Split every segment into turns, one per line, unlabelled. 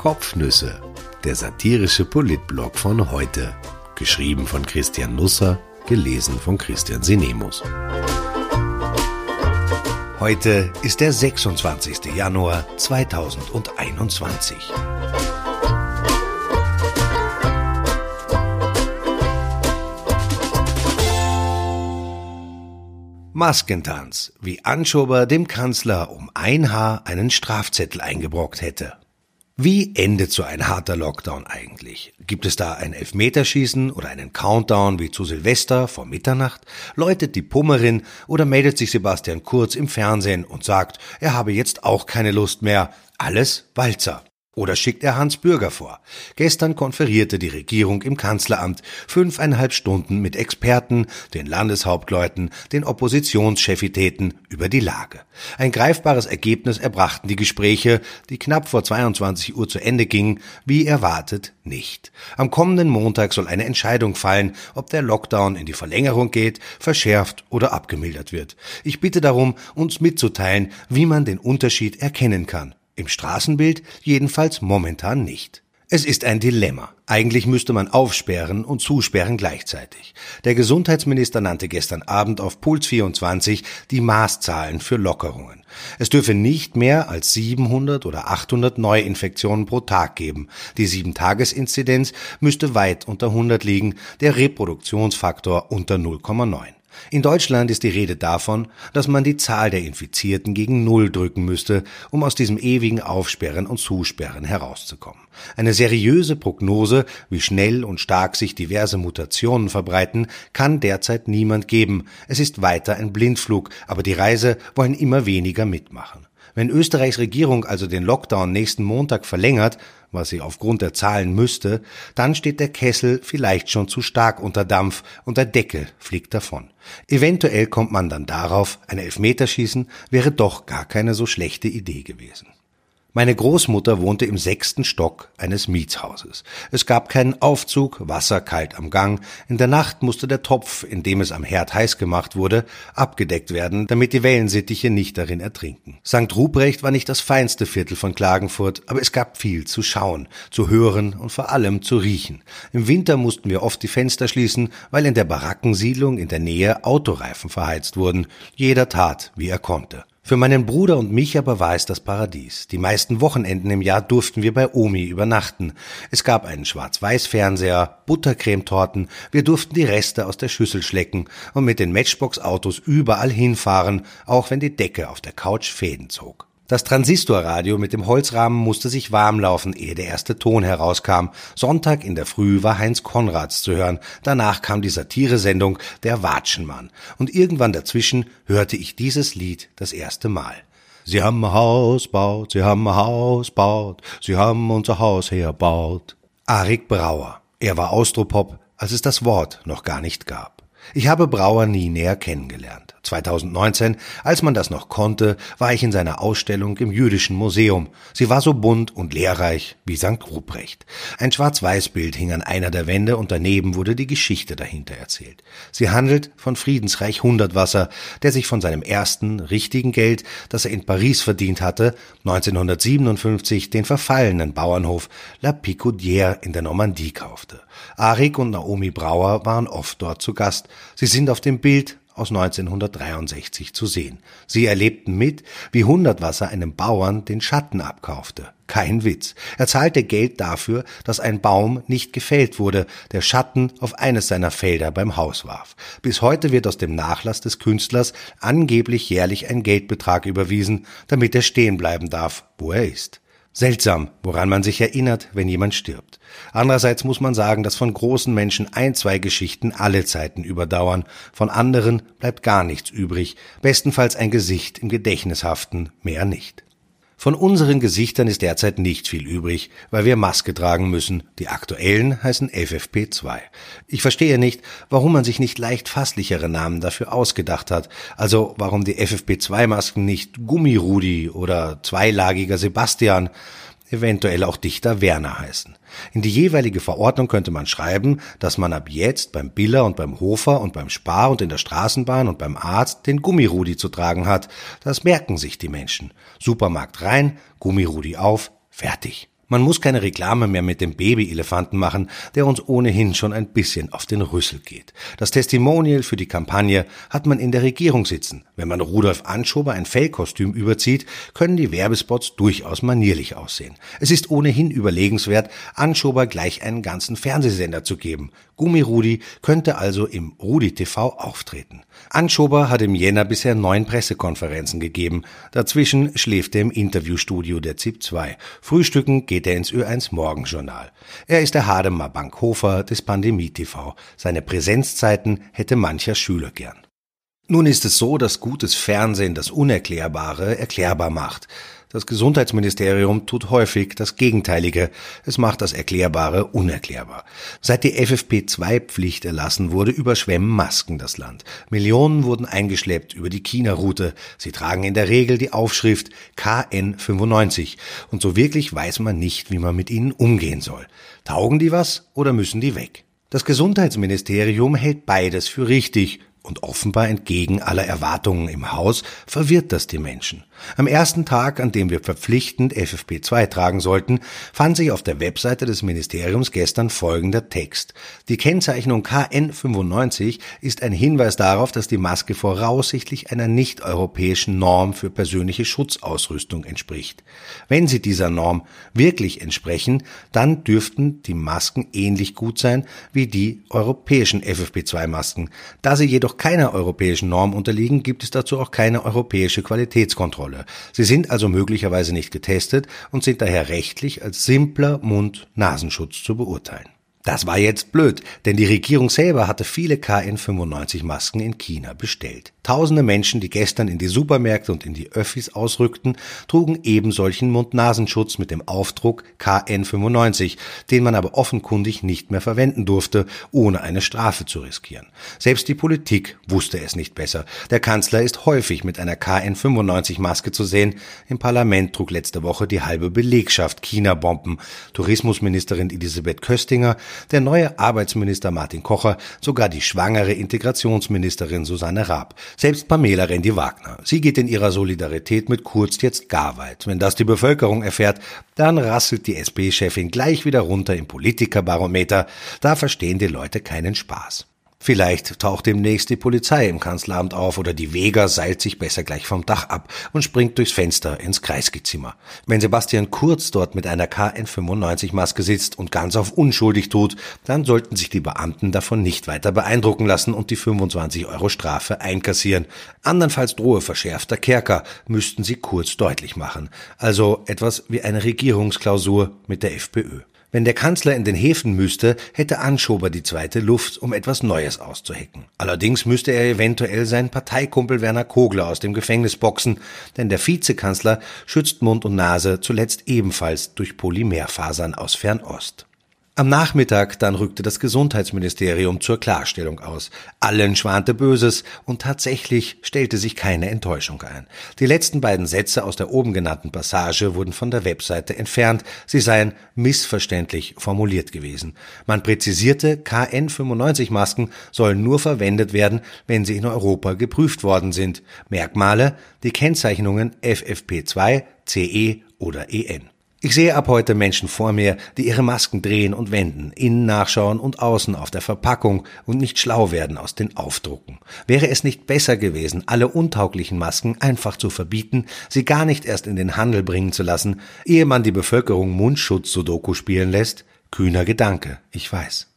Kopfnüsse, der satirische Politblog von heute. Geschrieben von Christian Nusser, gelesen von Christian Sinemus. Heute ist der 26. Januar 2021. Maskentanz, wie Anschober dem Kanzler um ein Haar einen Strafzettel eingebrockt hätte. Wie endet so ein harter Lockdown eigentlich? Gibt es da ein Elfmeterschießen oder einen Countdown wie zu Silvester vor Mitternacht? Läutet die Pummerin oder meldet sich Sebastian Kurz im Fernsehen und sagt, er habe jetzt auch keine Lust mehr? Alles Walzer. Oder schickt er Hans Bürger vor? Gestern konferierte die Regierung im Kanzleramt fünfeinhalb Stunden mit Experten, den Landeshauptleuten, den Oppositionschefitäten über die Lage. Ein greifbares Ergebnis erbrachten die Gespräche, die knapp vor 22 Uhr zu Ende gingen, wie erwartet nicht. Am kommenden Montag soll eine Entscheidung fallen, ob der Lockdown in die Verlängerung geht, verschärft oder abgemildert wird. Ich bitte darum, uns mitzuteilen, wie man den Unterschied erkennen kann. Im Straßenbild jedenfalls momentan nicht. Es ist ein Dilemma. Eigentlich müsste man aufsperren und zusperren gleichzeitig. Der Gesundheitsminister nannte gestern Abend auf Puls 24 die Maßzahlen für Lockerungen. Es dürfe nicht mehr als 700 oder 800 Neuinfektionen pro Tag geben. Die 7-Tages-Inzidenz müsste weit unter 100 liegen, der Reproduktionsfaktor unter 0,9. In Deutschland ist die Rede davon, dass man die Zahl der Infizierten gegen Null drücken müsste, um aus diesem ewigen Aufsperren und Zusperren herauszukommen. Eine seriöse Prognose, wie schnell und stark sich diverse Mutationen verbreiten, kann derzeit niemand geben. Es ist weiter ein Blindflug, aber die Reise wollen immer weniger mitmachen. Wenn Österreichs Regierung also den Lockdown nächsten Montag verlängert, was sie aufgrund der Zahlen müsste, dann steht der Kessel vielleicht schon zu stark unter Dampf und der Deckel fliegt davon. Eventuell kommt man dann darauf, ein Elfmeterschießen wäre doch gar keine so schlechte Idee gewesen. Meine Großmutter wohnte im sechsten Stock eines Mietshauses. Es gab keinen Aufzug, Wasser kalt am Gang. In der Nacht musste der Topf, in dem es am Herd heiß gemacht wurde, abgedeckt werden, damit die Wellensittiche nicht darin ertrinken. St. Ruprecht war nicht das feinste Viertel von Klagenfurt, aber es gab viel zu schauen, zu hören und vor allem zu riechen. Im Winter mussten wir oft die Fenster schließen, weil in der Barackensiedlung in der Nähe Autoreifen verheizt wurden. Jeder tat, wie er konnte. Für meinen Bruder und mich aber war es das Paradies. Die meisten Wochenenden im Jahr durften wir bei Omi übernachten. Es gab einen Schwarz-Weiß-Fernseher, Buttercremetorten, wir durften die Reste aus der Schüssel schlecken und mit den Matchbox-Autos überall hinfahren, auch wenn die Decke auf der Couch Fäden zog. Das Transistorradio mit dem Holzrahmen musste sich warm laufen, ehe der erste Ton herauskam. Sonntag in der Früh war Heinz Konrads zu hören. Danach kam die Satiresendung Der Watschenmann. Und irgendwann dazwischen hörte ich dieses Lied das erste Mal. Sie haben ein Haus baut, sie haben ein Haus baut, sie haben unser Haus herbaut. Arik Brauer. Er war Austropop, als es das Wort noch gar nicht gab. Ich habe Brauer nie näher kennengelernt. 2019, als man das noch konnte, war ich in seiner Ausstellung im Jüdischen Museum. Sie war so bunt und lehrreich wie St. Ruprecht. Ein Schwarz-Weiß-Bild hing an einer der Wände und daneben wurde die Geschichte dahinter erzählt. Sie handelt von Friedensreich Hundertwasser, der sich von seinem ersten richtigen Geld, das er in Paris verdient hatte, 1957 den verfallenen Bauernhof La Picoudière in der Normandie kaufte. Arik und Naomi Brauer waren oft dort zu Gast. Sie sind auf dem Bild aus 1963 zu sehen. Sie erlebten mit, wie Hundertwasser einem Bauern den Schatten abkaufte. Kein Witz. Er zahlte Geld dafür, dass ein Baum nicht gefällt wurde, der Schatten auf eines seiner Felder beim Haus warf. Bis heute wird aus dem Nachlass des Künstlers angeblich jährlich ein Geldbetrag überwiesen, damit er stehen bleiben darf, wo er ist. Seltsam, woran man sich erinnert, wenn jemand stirbt. Andererseits muss man sagen, dass von großen Menschen ein, zwei Geschichten alle Zeiten überdauern, von anderen bleibt gar nichts übrig, bestenfalls ein Gesicht im Gedächtnis haften, mehr nicht. Von unseren Gesichtern ist derzeit nicht viel übrig, weil wir Maske tragen müssen. Die aktuellen heißen FFP2. Ich verstehe nicht, warum man sich nicht leicht fasslichere Namen dafür ausgedacht hat. Also warum die FFP2-Masken nicht Gummirudi oder zweilagiger Sebastian eventuell auch Dichter Werner heißen. In die jeweilige Verordnung könnte man schreiben, dass man ab jetzt beim Biller und beim Hofer und beim Spar und in der Straßenbahn und beim Arzt den Gummirudi zu tragen hat. Das merken sich die Menschen. Supermarkt rein, Gummirudi auf, fertig. Man muss keine Reklame mehr mit dem Babyelefanten machen, der uns ohnehin schon ein bisschen auf den Rüssel geht. Das Testimonial für die Kampagne hat man in der Regierung sitzen. Wenn man Rudolf Anschober ein Fellkostüm überzieht, können die Werbespots durchaus manierlich aussehen. Es ist ohnehin überlegenswert, Anschober gleich einen ganzen Fernsehsender zu geben. Gummirudi könnte also im Rudi TV auftreten. Anschober hat im Jänner bisher neun Pressekonferenzen gegeben. Dazwischen schläft er im Interviewstudio der ZIP 2. Frühstücken geht er ins Ö1 Morgenjournal. Er ist der Hademar Bankhofer des Pandemie TV. Seine Präsenzzeiten hätte mancher Schüler gern. Nun ist es so, dass gutes Fernsehen das Unerklärbare erklärbar macht. Das Gesundheitsministerium tut häufig das Gegenteilige. Es macht das Erklärbare unerklärbar. Seit die FFP2-Pflicht erlassen wurde, überschwemmen Masken das Land. Millionen wurden eingeschleppt über die China-Route. Sie tragen in der Regel die Aufschrift KN95. Und so wirklich weiß man nicht, wie man mit ihnen umgehen soll. Taugen die was oder müssen die weg? Das Gesundheitsministerium hält beides für richtig und offenbar entgegen aller Erwartungen im Haus verwirrt das die Menschen. Am ersten Tag, an dem wir verpflichtend FFP2 tragen sollten, fand sich auf der Webseite des Ministeriums gestern folgender Text. Die Kennzeichnung KN95 ist ein Hinweis darauf, dass die Maske voraussichtlich einer nicht-europäischen Norm für persönliche Schutzausrüstung entspricht. Wenn sie dieser Norm wirklich entsprechen, dann dürften die Masken ähnlich gut sein wie die europäischen FFP2-Masken. Da sie jedoch keiner europäischen Norm unterliegen, gibt es dazu auch keine europäische Qualitätskontrolle. Rolle. Sie sind also möglicherweise nicht getestet und sind daher rechtlich als simpler Mund-Nasenschutz zu beurteilen. Das war jetzt blöd, denn die Regierung selber hatte viele KN95-Masken in China bestellt. Tausende Menschen, die gestern in die Supermärkte und in die Öffis ausrückten, trugen eben solchen Mund-Nasenschutz mit dem Aufdruck KN95, den man aber offenkundig nicht mehr verwenden durfte, ohne eine Strafe zu riskieren. Selbst die Politik wusste es nicht besser. Der Kanzler ist häufig mit einer KN95-Maske zu sehen. Im Parlament trug letzte Woche die halbe Belegschaft China-Bomben. Tourismusministerin Elisabeth Köstinger der neue Arbeitsminister Martin Kocher, sogar die schwangere Integrationsministerin Susanne Raab, selbst Pamela Rendi-Wagner. Sie geht in ihrer Solidarität mit Kurz jetzt gar weit. Wenn das die Bevölkerung erfährt, dann rasselt die SP-Chefin gleich wieder runter im Politikerbarometer. Da verstehen die Leute keinen Spaß. Vielleicht taucht demnächst die Polizei im Kanzleramt auf oder die Vega seilt sich besser gleich vom Dach ab und springt durchs Fenster ins Kreisgezimmer. Wenn Sebastian Kurz dort mit einer KN95-Maske sitzt und ganz auf unschuldig tut, dann sollten sich die Beamten davon nicht weiter beeindrucken lassen und die 25 Euro Strafe einkassieren. Andernfalls drohe verschärfter Kerker, müssten sie Kurz deutlich machen. Also etwas wie eine Regierungsklausur mit der FPÖ. Wenn der Kanzler in den Häfen müsste, hätte Anschober die zweite Luft, um etwas Neues auszuhecken. Allerdings müsste er eventuell seinen Parteikumpel Werner Kogler aus dem Gefängnis boxen, denn der Vizekanzler schützt Mund und Nase zuletzt ebenfalls durch Polymerfasern aus Fernost. Am Nachmittag dann rückte das Gesundheitsministerium zur Klarstellung aus. Allen schwante Böses und tatsächlich stellte sich keine Enttäuschung ein. Die letzten beiden Sätze aus der oben genannten Passage wurden von der Webseite entfernt. Sie seien missverständlich formuliert gewesen. Man präzisierte, KN95-Masken sollen nur verwendet werden, wenn sie in Europa geprüft worden sind. Merkmale, die Kennzeichnungen FFP2, CE oder EN. Ich sehe ab heute Menschen vor mir, die ihre Masken drehen und wenden, innen nachschauen und außen auf der Verpackung und nicht schlau werden aus den Aufdrucken. Wäre es nicht besser gewesen, alle untauglichen Masken einfach zu verbieten, sie gar nicht erst in den Handel bringen zu lassen, ehe man die Bevölkerung Mundschutz-Sudoku spielen lässt? Kühner Gedanke, ich weiß.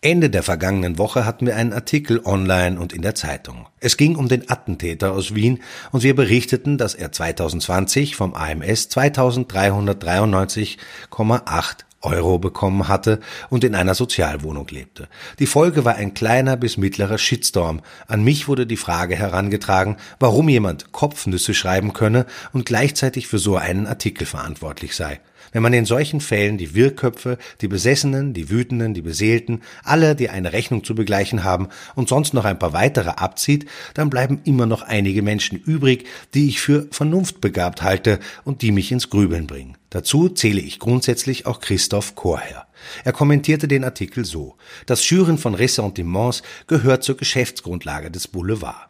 Ende der vergangenen Woche hatten wir einen Artikel online und in der Zeitung. Es ging um den Attentäter aus Wien und wir berichteten, dass er 2020 vom AMS 2393,8 Euro bekommen hatte und in einer Sozialwohnung lebte. Die Folge war ein kleiner bis mittlerer Shitstorm. An mich wurde die Frage herangetragen, warum jemand Kopfnüsse schreiben könne und gleichzeitig für so einen Artikel verantwortlich sei. Wenn man in solchen Fällen die Wirrköpfe, die Besessenen, die Wütenden, die Beseelten, alle, die eine Rechnung zu begleichen haben und sonst noch ein paar weitere abzieht, dann bleiben immer noch einige Menschen übrig, die ich für vernunftbegabt halte und die mich ins Grübeln bringen. Dazu zähle ich grundsätzlich auch Christoph Chorherr. Er kommentierte den Artikel so. Das Schüren von Ressentiments gehört zur Geschäftsgrundlage des Boulevard.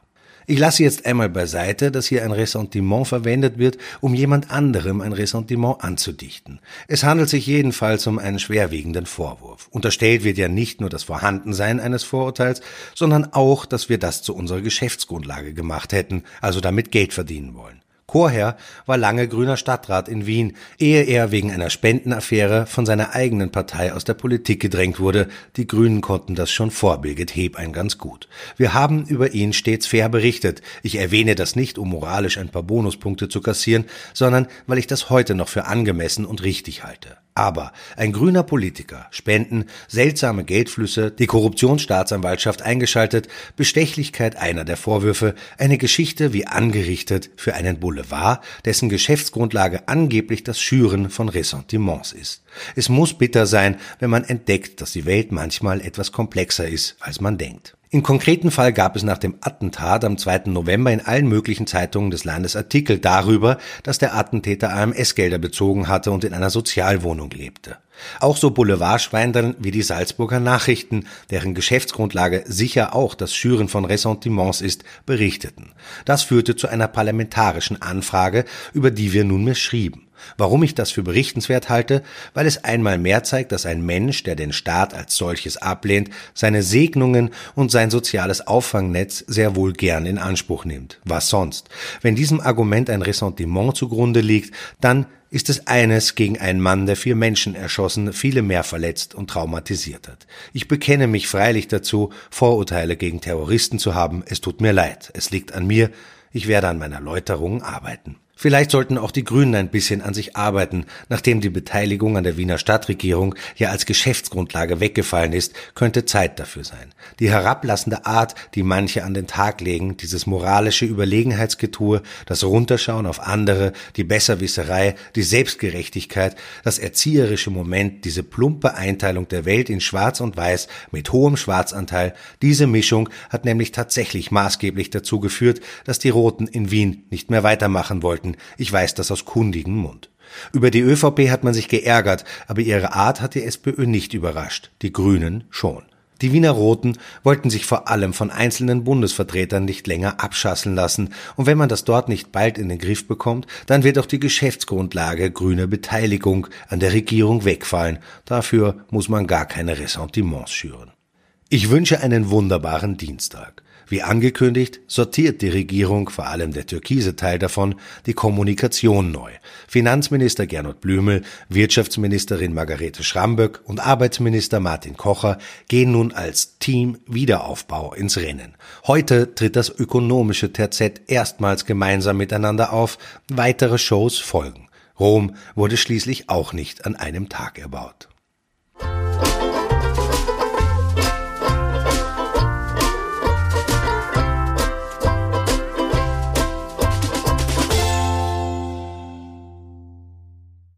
Ich lasse jetzt einmal beiseite, dass hier ein Ressentiment verwendet wird, um jemand anderem ein Ressentiment anzudichten. Es handelt sich jedenfalls um einen schwerwiegenden Vorwurf. Unterstellt wird ja nicht nur das Vorhandensein eines Vorurteils, sondern auch, dass wir das zu unserer Geschäftsgrundlage gemacht hätten, also damit Geld verdienen wollen. Chorherr war lange grüner Stadtrat in Wien, ehe er wegen einer Spendenaffäre von seiner eigenen Partei aus der Politik gedrängt wurde. Die Grünen konnten das schon vor Birgit Hebein ganz gut. Wir haben über ihn stets fair berichtet. Ich erwähne das nicht, um moralisch ein paar Bonuspunkte zu kassieren, sondern weil ich das heute noch für angemessen und richtig halte. Aber ein grüner Politiker, Spenden, seltsame Geldflüsse, die Korruptionsstaatsanwaltschaft eingeschaltet, Bestechlichkeit einer der Vorwürfe, eine Geschichte wie angerichtet für einen Boulevard, dessen Geschäftsgrundlage angeblich das Schüren von Ressentiments ist. Es muss bitter sein, wenn man entdeckt, dass die Welt manchmal etwas komplexer ist, als man denkt. Im konkreten Fall gab es nach dem Attentat am 2. November in allen möglichen Zeitungen des Landes Artikel darüber, dass der Attentäter AMS-Gelder bezogen hatte und in einer Sozialwohnung lebte. Auch so Boulevardschweindern wie die Salzburger Nachrichten, deren Geschäftsgrundlage sicher auch das Schüren von Ressentiments ist, berichteten. Das führte zu einer parlamentarischen Anfrage, über die wir nunmehr schrieben. Warum ich das für berichtenswert halte? Weil es einmal mehr zeigt, dass ein Mensch, der den Staat als solches ablehnt, seine Segnungen und sein soziales Auffangnetz sehr wohl gern in Anspruch nimmt. Was sonst? Wenn diesem Argument ein Ressentiment zugrunde liegt, dann ist es eines gegen einen Mann, der vier Menschen erschossen, viele mehr verletzt und traumatisiert hat. Ich bekenne mich freilich dazu, Vorurteile gegen Terroristen zu haben. Es tut mir leid. Es liegt an mir. Ich werde an meiner Läuterung arbeiten. Vielleicht sollten auch die Grünen ein bisschen an sich arbeiten. Nachdem die Beteiligung an der Wiener Stadtregierung ja als Geschäftsgrundlage weggefallen ist, könnte Zeit dafür sein. Die herablassende Art, die manche an den Tag legen, dieses moralische Überlegenheitsgetue, das Runterschauen auf andere, die Besserwisserei, die Selbstgerechtigkeit, das erzieherische Moment, diese plumpe Einteilung der Welt in Schwarz und Weiß mit hohem Schwarzanteil, diese Mischung hat nämlich tatsächlich maßgeblich dazu geführt, dass die Roten in Wien nicht mehr weitermachen wollten Seiten, ich weiß das aus kundigem Mund. Über die ÖVP hat man sich geärgert, aber ihre Art hat die SPÖ nicht überrascht, die Grünen schon. Die Wiener Roten wollten sich vor allem von einzelnen Bundesvertretern nicht länger abschasseln lassen, und wenn man das dort nicht bald in den Griff bekommt, dann wird auch die Geschäftsgrundlage grüne Beteiligung an der Regierung wegfallen. Dafür muss man gar keine Ressentiments schüren. Ich wünsche einen wunderbaren Dienstag. Wie angekündigt, sortiert die Regierung, vor allem der türkise Teil davon, die Kommunikation neu. Finanzminister Gernot Blümel, Wirtschaftsministerin Margarete Schramböck und Arbeitsminister Martin Kocher gehen nun als Team Wiederaufbau ins Rennen. Heute tritt das ökonomische Terzett erstmals gemeinsam miteinander auf, weitere Shows folgen. Rom wurde schließlich auch nicht an einem Tag erbaut.